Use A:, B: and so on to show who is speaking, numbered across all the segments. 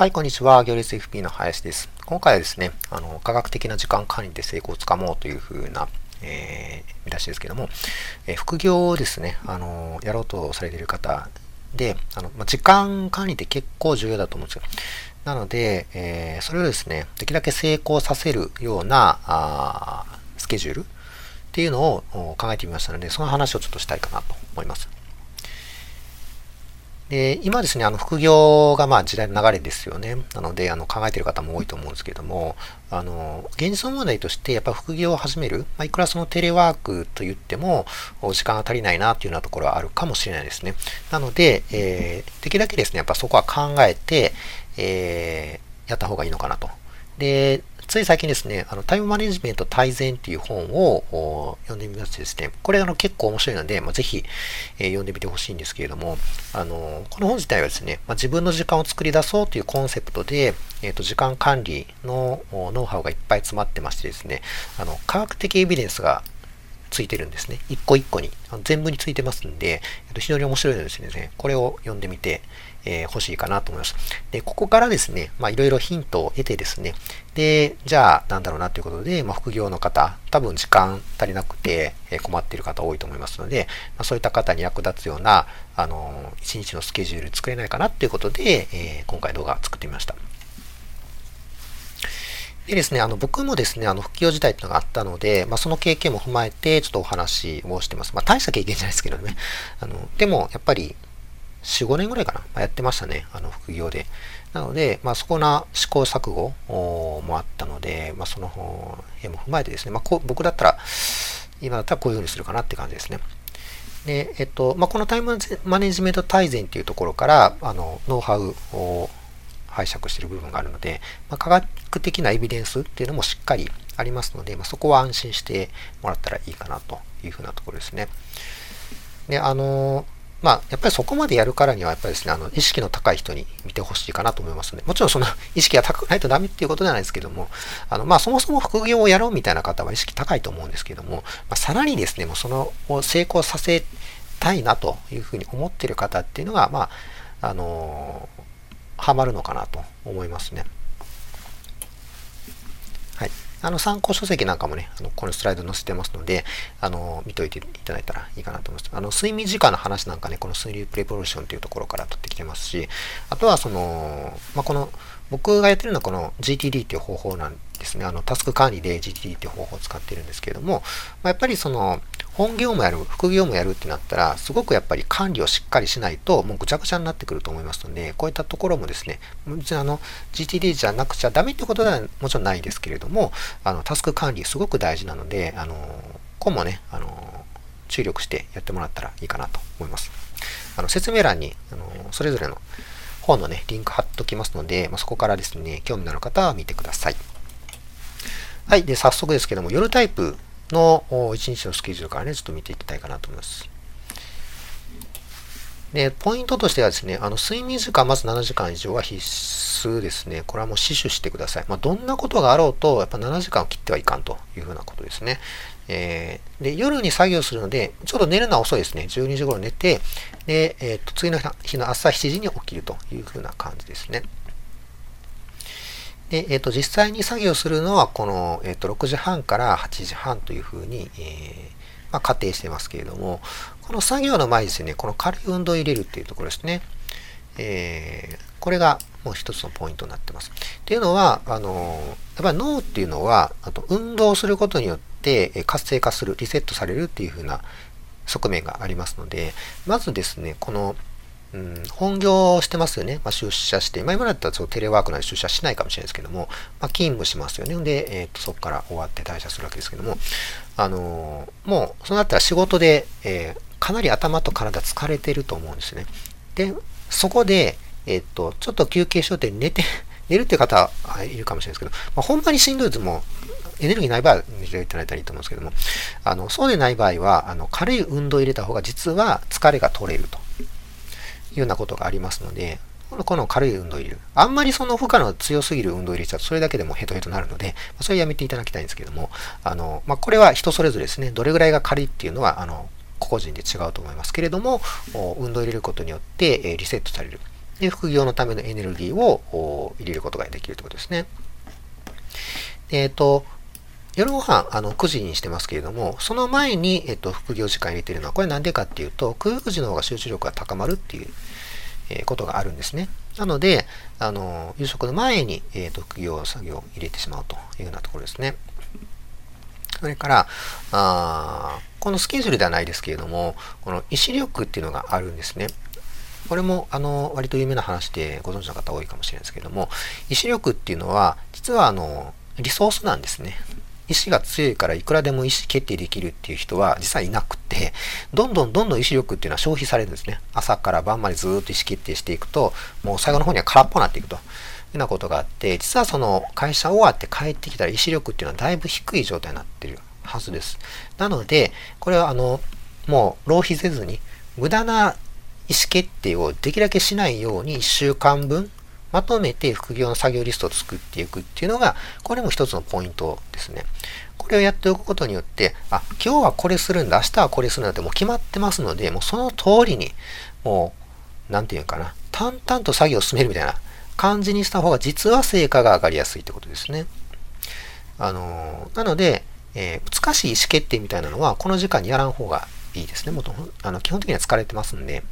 A: はい、こんにちは。行列 FP の林です。今回はですね、あの、科学的な時間管理で成功をつかもうというふうな、えー、見出しですけども、えー、副業をですね、あの、やろうとされている方で、あの、ま、時間管理って結構重要だと思うんですよ。なので、えー、それをですね、できるだけ成功させるような、あスケジュールっていうのを考えてみましたので、その話をちょっとしたいかなと思います。で今ですね、あの副業がまあ時代の流れですよね。なので、あの考えている方も多いと思うんですけども、あの現実問題として、やっぱ副業を始める、まあ、いくらそのテレワークと言っても、時間が足りないなというようなところはあるかもしれないですね。なので、えー、できるだけですね、やっぱそこは考えて、えー、やった方がいいのかなと。で、つい最近ですね、あのタイムマネジメント大全っていう本を読んでみましてですね、これあの結構面白いので、まあ、ぜひ、えー、読んでみてほしいんですけれども、あのこの本自体はですね、まあ、自分の時間を作り出そうというコンセプトで、えーと、時間管理のノウハウがいっぱい詰まってましてですね、あの科学的エビデンスがついてるんですね。一個一個に。全部についてますんで、えー、と非常に面白いのですね、これを読んでみて、えー、欲しいかなと思います。で、ここからですね、まあいろいろヒントを得てですね、で、じゃあなんだろうなということで、まあ、副業の方、多分時間足りなくて、困っている方多いと思いますので、まあ、そういった方に役立つような、あの、一日のスケジュール作れないかなっていうことで、えー、今回動画作ってみました。でですね、あの僕もですね、あの副業時代っていうのがあったので、まあ、その経験も踏まえて、ちょっとお話をしてます。まあ、大した経験じゃないですけどね。あのでも、やっぱり、4、5年ぐらいかな、まあ、やってましたね、あの副業で。なので、まあ、そこな試行錯誤もあったので、まあ、その辺も踏まえてですね、まあ、こう僕だったら、今だったらこういうふうにするかなって感じですね。で、えっと、まあ、このタイムマネジメント大全っていうところから、あの、ノウハウを拝借している部分があるので、まあ、科学的なエビデンスっていうのもしっかりありますので、まあ、そこは安心してもらったらいいかなというふうなところですね。で、あのまあ、やっぱりそこまでやるからには、やっぱりですね、あの、意識の高い人に見てほしいかなと思いますので、もちろんその 意識が高くないとダメっていうことじゃないですけども、あの、まあ、そもそも副業をやろうみたいな方は意識高いと思うんですけども、まあ、さらにですね、もうその、を成功させたいなというふうに思ってる方っていうのが、まあ、あのハマるのかなと思いますね。あの参考書籍なんかもね、あのこのスライド載せてますので、あの見といていただいたらいいかなと思います。あの睡眠時間の話なんかね、この睡眠プレポーションというところから取ってきてますし、あとはその、まあ、この僕がやってるのはこの GTD っていう方法なんですね。あのタスク管理で GTD っていう方法を使ってるんですけれども、まあ、やっぱりその本業もやる、副業もやるってなったら、すごくやっぱり管理をしっかりしないと、もうぐちゃぐちゃになってくると思いますので、こういったところもですね、別にあの、GTD じゃなくちゃダメってことではもちろんないですけれども、あの、タスク管理すごく大事なので、あの、ここもね、あの、注力してやってもらったらいいかなと思います。あの、説明欄に、あの、それぞれの本のね、リンク貼っときますので、まあ、そこからですね、興味のある方は見てください。はい。で、早速ですけども、夜タイプの1日のスケジュールからね、ちょっと見ていきたいかなと思います。で、ポイントとしてはですね、あの睡眠時間まず7時間以上は必須ですね。これはもう死守してください。まあ、どんなことがあろうと、やっぱ7時間を切ってはいかんというふうなことですね。えー、で夜に作業するので、ちょっと寝るのは遅いですね。12時頃寝て、で、えー、と次の日の朝7時に起きるというふうな感じですね。で、えっ、ー、と、実際に作業するのは、この、えっ、ー、と、6時半から8時半というふうに、えー、まあ、仮定してますけれども、この作業の前にですね、この軽い運動を入れるっていうところですね。えー、これがもう一つのポイントになってます。っていうのは、あの、やっぱり脳っていうのは、あと運動することによって活性化する、リセットされるっていうふうな側面がありますので、まずですね、このうん、本業してますよね。まあ、出社して、まあ、今だったらそテレワークなんで出社しないかもしれないですけども、まあ、勤務しますよね。で、えーと、そこから終わって退社するわけですけども、あのー、もう、そうなったら仕事で、えー、かなり頭と体疲れてると思うんですね。で、そこで、えっ、と、ちょっと休憩しようって寝て、寝るって方はいるかもしれないですけど、まあ、ほんまにしんどいともエネルギーない場合は寝ていただいたらいいと思うんですけども、あのそうでない場合は、あの軽い運動を入れた方が実は疲れが取れると。いうようなことがありますので、この軽い運動を入れる。あんまりその負荷の強すぎる運動入れちゃうと、それだけでもヘトヘトになるので、それやめていただきたいんですけども、あの、まあ、これは人それぞれですね、どれぐらいが軽いっていうのは、あの、個々人で違うと思いますけれども、運動を入れることによってリセットされる。で、副業のためのエネルギーを入れることができるということですね。えっ、ー、と、夜ご飯、あの、9時にしてますけれども、その前に、えっ、と、副業時間入れてるのは、これなんでかっていうと、9時の方が集中力が高まるっていう、えことがあるんですね。なので、あの、夕食の前に、えっ、と、副業作業を入れてしまうというようなところですね。それから、あこのスケジュールではないですけれども、この意志力っていうのがあるんですね。これも、あの、割と有名な話でご存知の方多いかもしれないですけれども、意志力っていうのは、実は、あの、リソースなんですね。意志が強いからいくらでも意思決定できるっていう人は実はいなくて、どんどんどんどん意志力っていうのは消費されるんですね。朝から晩までずっと意思決定していくと、もう最後の方には空っぽになっていくと。いうようなことがあって、実はその会社終わって帰ってきたら意志力っていうのはだいぶ低い状態になってるはずです。なので、これはあの、もう浪費せずに、無駄な意思決定をできるだけしないように1週間分まとめて副業の作業リストを作っていくっていうのが、これも一つのポイントですね。これをやっておくことによって、あ、今日はこれするんだ、明日はこれするんだってもう決まってますので、もうその通りに、もう、なんていうかな、淡々と作業を進めるみたいな感じにした方が実は成果が上がりやすいってことですね。あの、なので、えー、難しい意思決定みたいなのは、この時間にやらん方がいいですね。もっとあの基本的には疲れてますんで。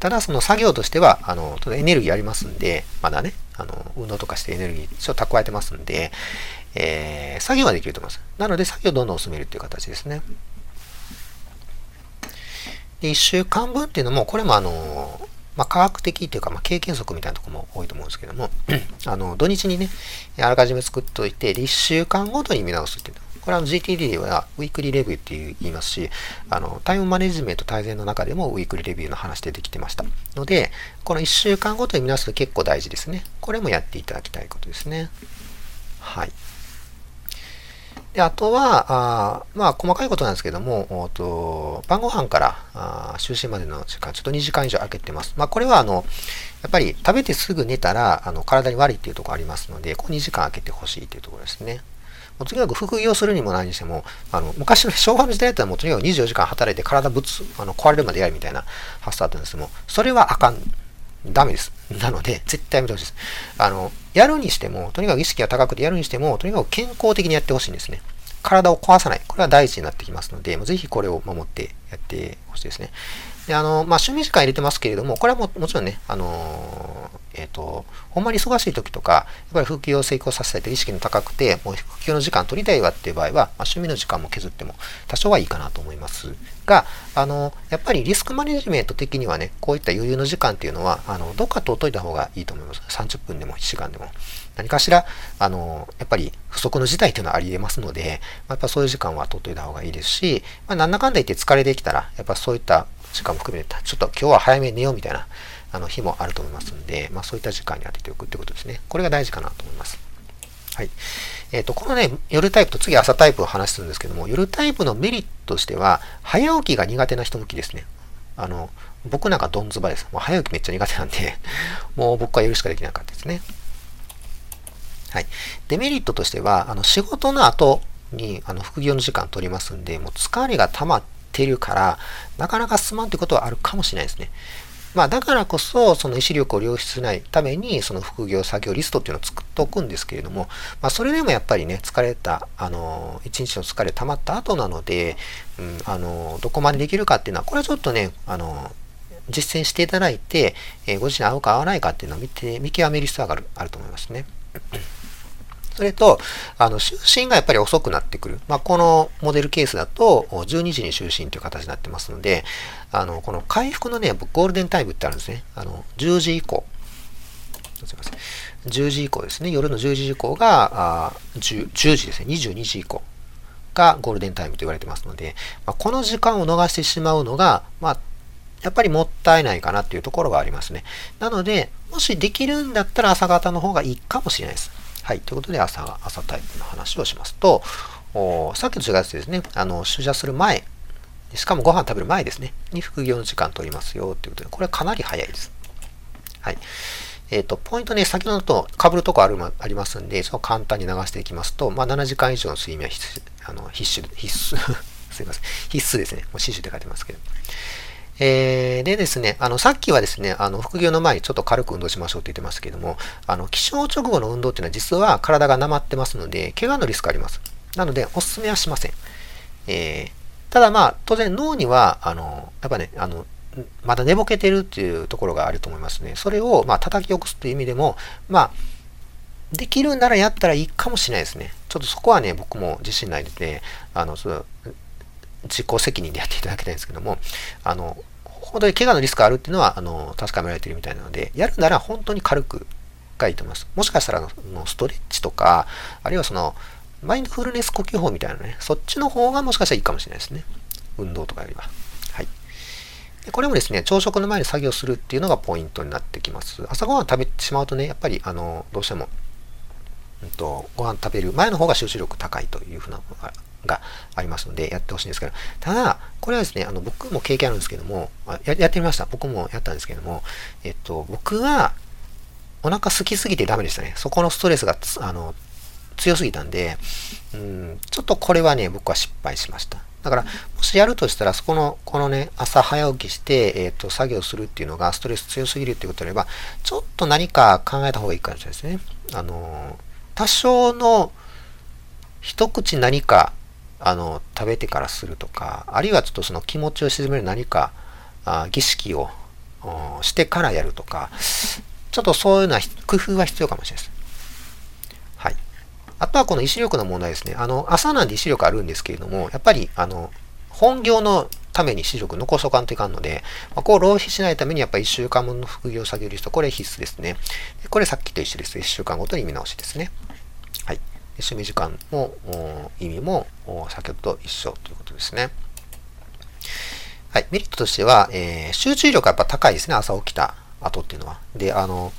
A: ただ、その作業としては、あの、エネルギーありますんで、まだね、あの、運動とかしてエネルギーちょっと蓄えてますんで、えー、作業はできると思います。なので、作業をどんどん進めるっていう形ですね。で、1週間分っていうのも、これもあの、まあ、科学的っていうか、まあ、経験則みたいなとこも多いと思うんですけども、あの、土日にね、あらかじめ作っておいて、1週間ごとに見直すっていうの。これは GTD ではウィークリーレビューって言いますし、あの、タイムマネジメント大全の中でもウィークリーレビューの話出てきてました。ので、この1週間ごとに見直すと結構大事ですね。これもやっていただきたいことですね。はい。で、あとは、あまあ、細かいことなんですけども、と晩ご飯からあ就寝までの時間、ちょっと2時間以上空けてます。まあ、これは、あの、やっぱり食べてすぐ寝たら、あの、体に悪いっていうところありますので、こう2時間空けてほしいというところですね。もうとにかく副業するにも何にしても、あの、昔の昭和の時代だったらもうとにかく24時間働いて体ぶつ、あの、壊れるまでやるみたいな発想だったんですけども、それはあかん。ダメです。なので、絶対やめてほしいです。あの、やるにしても、とにかく意識が高くてやるにしても、とにかく健康的にやってほしいんですね。体を壊さない。これは大事になってきますので、ぜひこれを守ってやってほしいですね。で、あの、まあ、趣味時間入れてますけれども、これはももちろんね、あのえっ、ー、と、ほんまに忙しい時とか、やっぱり復旧を成功させたいという意識の高くて、もう復旧の時間取りたいわっていう場合は、まあ、趣味の時間も削っても多少はいいかなと思いますが、あの、やっぱりリスクマネジメント的にはね、こういった余裕の時間っていうのは、あの、どっか取っといた方がいいと思います。30分でも1時間でも。何かしら、あの、やっぱり不足の事態というのはあり得ますので、まあ、やっぱそういう時間は取っといた方がいいですし、まあ、なんだかんだ言って疲れてきたら、やっぱそういった時間も含めて、ちょっと今日は早めに寝ようみたいな、あの日もあると思いますんで、まあ、そういった時間に当てておくってことですね。これが大事かなと思います。はい。えっ、ー、と、このね、夜タイプと次朝タイプを話するんですけども、夜タイプのメリットとしては、早起きが苦手な人向きですね。あの、僕なんかドンズバです。もう早起きめっちゃ苦手なんで、もう僕は夜しかできなかったですね。はい。デメリットとしては、あの、仕事の後に、あの、副業の時間取りますんで、もう疲れが溜まってるから、なかなか進まんってことはあるかもしれないですね。まあ、だからこそ、その意志力を良出ないために、その副業作業リストっていうのを作っておくんですけれども、まあ、それでもやっぱりね、疲れた、あの、一日の疲れ溜まった後なので、うん、あの、どこまでできるかっていうのは、これはちょっとね、あの、実践していただいて、えー、ご自身合うか合わないかっていうのを見て、見極める必要があるあると思いますね。それと、あの、就寝がやっぱり遅くなってくる。まあ、このモデルケースだと、12時に就寝という形になってますので、あの、この回復のね、ゴールデンタイムってあるんですね。あの、10時以降。すみません。10時以降ですね。夜の10時以降が、あ 10, 10時ですね。22時以降がゴールデンタイムと言われてますので、まあ、この時間を逃してしまうのが、まあ、やっぱりもったいないかなっていうところがありますね。なので、もしできるんだったら朝方の方がいいかもしれないです。はい。ということで、朝、朝タイプの話をしますと、さっきと違ってですね、あの、出社する前、しかもご飯食べる前ですね、に副業の時間取りますよということで、これはかなり早いです。はい。えっ、ー、と、ポイントね、先ほどと被るとこあるありますんで、その簡単に流していきますと、まあ、7時間以上の睡眠は必須、あの必須、必須 すいません。必須ですね。もう死守って書いてますけど。えー、でですね、あの、さっきはですね、あの、副業の前にちょっと軽く運動しましょうって言ってましたけども、あの、起床直後の運動っていうのは実は体がなまってますので、怪我のリスクあります。なので、おすすめはしません。えー、ただまあ、当然脳には、あの、やっぱね、あの、まだ寝ぼけてるっていうところがあると思いますね。それを、まあ、叩き起こすという意味でも、まあ、できるならやったらいいかもしれないですね。ちょっとそこはね、僕も自信ないので、あの、そ自己責任でやっていただきたいんですけども、あの、本当に怪我のリスクあるっていうのは、あの、確かめられてるみたいなので、やるなら本当に軽くがいいと思います。もしかしたら、のストレッチとか、あるいはその、マインドフルネス呼吸法みたいなね、そっちの方がもしかしたらいいかもしれないですね。運動とかよりは。はい。でこれもですね、朝食の前に作業するっていうのがポイントになってきます。朝ごはん食べてしまうとね、やっぱり、あの、どうしても、うんと、ご飯食べる前の方が集中力高いというふうなのががありますので、やってほしいんですけど、ただ、これはですね、あの、僕も経験あるんですけども、ややってみました。僕もやったんですけども、えっと、僕は、お腹空きすぎてダメでしたね。そこのストレスが、あの、強すぎたんで、うん、ちょっとこれはね、僕は失敗しました。だから、もしやるとしたら、そこの、このね、朝早起きして、えっ、ー、と、作業するっていうのがストレス強すぎるっていうことであれば、ちょっと何か考えた方がいいかもしれないですね。あの、多少の一口何かあの食べてからするとかあるいはちょっとその気持ちを鎮める何かあ儀式をしてからやるとかちょっとそういうような工夫は必要かもしれないです。はい。あとはこの意志力の問題ですね。あの、朝なんで意志力あるんですけれども、やっぱり、あの、本業のために視力残そうかんといかんので、まあ、こう浪費しないためにやっぱり1週間分の副業作業リスト、これ必須ですね。これさっきと一緒です。1週間ごとに見直しですね。趣味時間も意味も先ほどと一緒ということですね。はい。メリットとしては、えー、集中力がやっぱ高いですね。朝起きた後っていうのは。で、あの、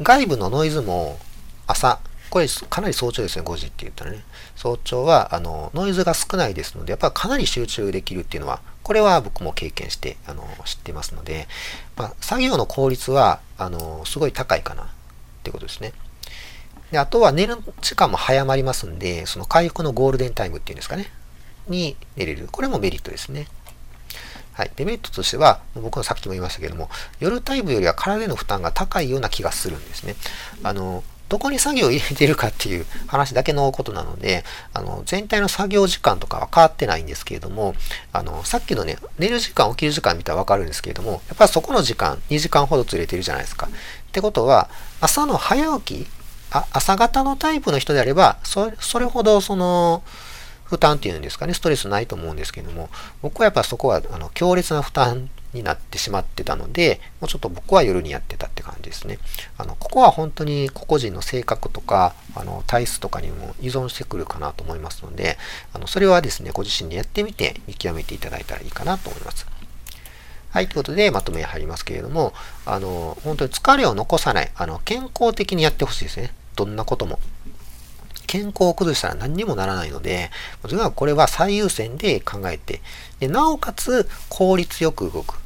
A: 外部のノイズも朝、これかなり早朝ですね、5時って言ったらね。早朝は、あの、ノイズが少ないですので、やっぱかなり集中できるっていうのは、これは僕も経験して、あの、知ってますので、まあ、作業の効率は、あの、すごい高いかなってことですね。で、あとは寝る時間も早まりますんで、その回復のゴールデンタイムっていうんですかね、に寝れる。これもメリットですね。はい。デメリットとしては、僕はさっきも言いましたけども、夜タイムよりは体への負担が高いような気がするんですね。あの、どこに作業を入れてるかっていう話だけのことなので、あの、全体の作業時間とかは変わってないんですけれども、あの、さっきのね、寝る時間、起きる時間見たらわかるんですけれども、やっぱりそこの時間、2時間ほどずれてるじゃないですか。ってことは、朝の早起きあ朝方のタイプの人であれば、そそれほどその、負担っていうんですかね、ストレスないと思うんですけども、僕はやっぱそこはあの強烈な負担になってしまってたので、もうちょっと僕は夜にやってたって感じですね。あの、ここは本当に個々人の性格とか、あの、体質とかにも依存してくるかなと思いますので、あの、それはですね、ご自身でやってみて見極めていただいたらいいかなと思います。はい、ということで、まとめ入りますけれども、あの、本当に疲れを残さない、あの、健康的にやってほしいですね。どんなことも。健康を崩したら何にもならないので、とにかくこれは最優先で考えて、でなおかつ効率よく動く。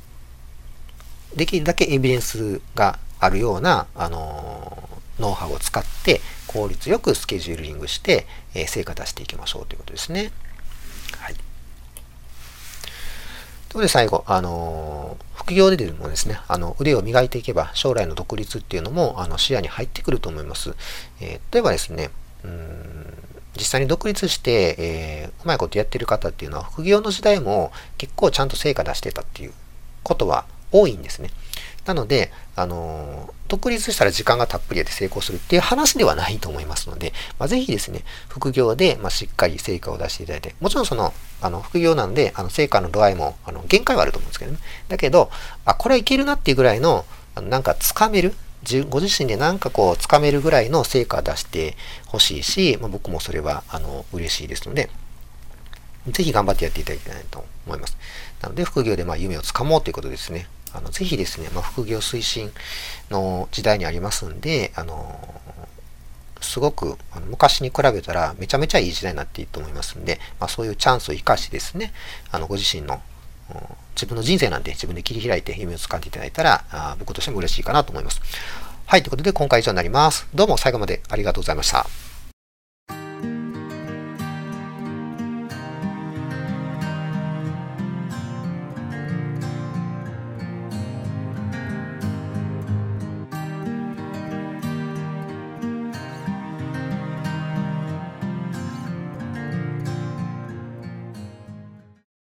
A: できるだけエビデンスがあるような、あのー、ノウハウを使って効率よくスケジューリングして、えー、成果出していきましょうということですね。はい。ということで最後、あのー、副業でもですね、あの腕を磨いていけば将来の独立っていうのもあの視野に入ってくると思います。えー、例えばですね、うん実際に独立して、えー、うまいことやってる方っていうのは副業の時代も結構ちゃんと成果出してたっていうことは多いんですね。なので、あの、独立したら時間がたっぷりで成功するっていう話ではないと思いますので、まあ、ぜひですね、副業で、まあ、しっかり成果を出していただいて、もちろんその、あの、副業なんで、あの、成果の度合いも、あの、限界はあると思うんですけどね。だけど、あ、これはいけるなっていうぐらいの、あのなんかつかめる、ご自身でなんかこう、つかめるぐらいの成果を出してほしいし、まあ、僕もそれは、あの、嬉しいですので、ぜひ頑張ってやっていただきたいと思います。なので、副業でまあ夢をつかもうということですね。あのぜひですね、まあ、副業推進の時代にありますんで、あのすごく昔に比べたらめちゃめちゃいい時代になっていると思いますんで、まあ、そういうチャンスを生かしてですね、あのご自身の自分の人生なんで自分で切り開いて夢を掴んでいただいたらあ僕としても嬉しいかなと思います。はい、ということで今回以上になります。どうも最後までありがとうございました。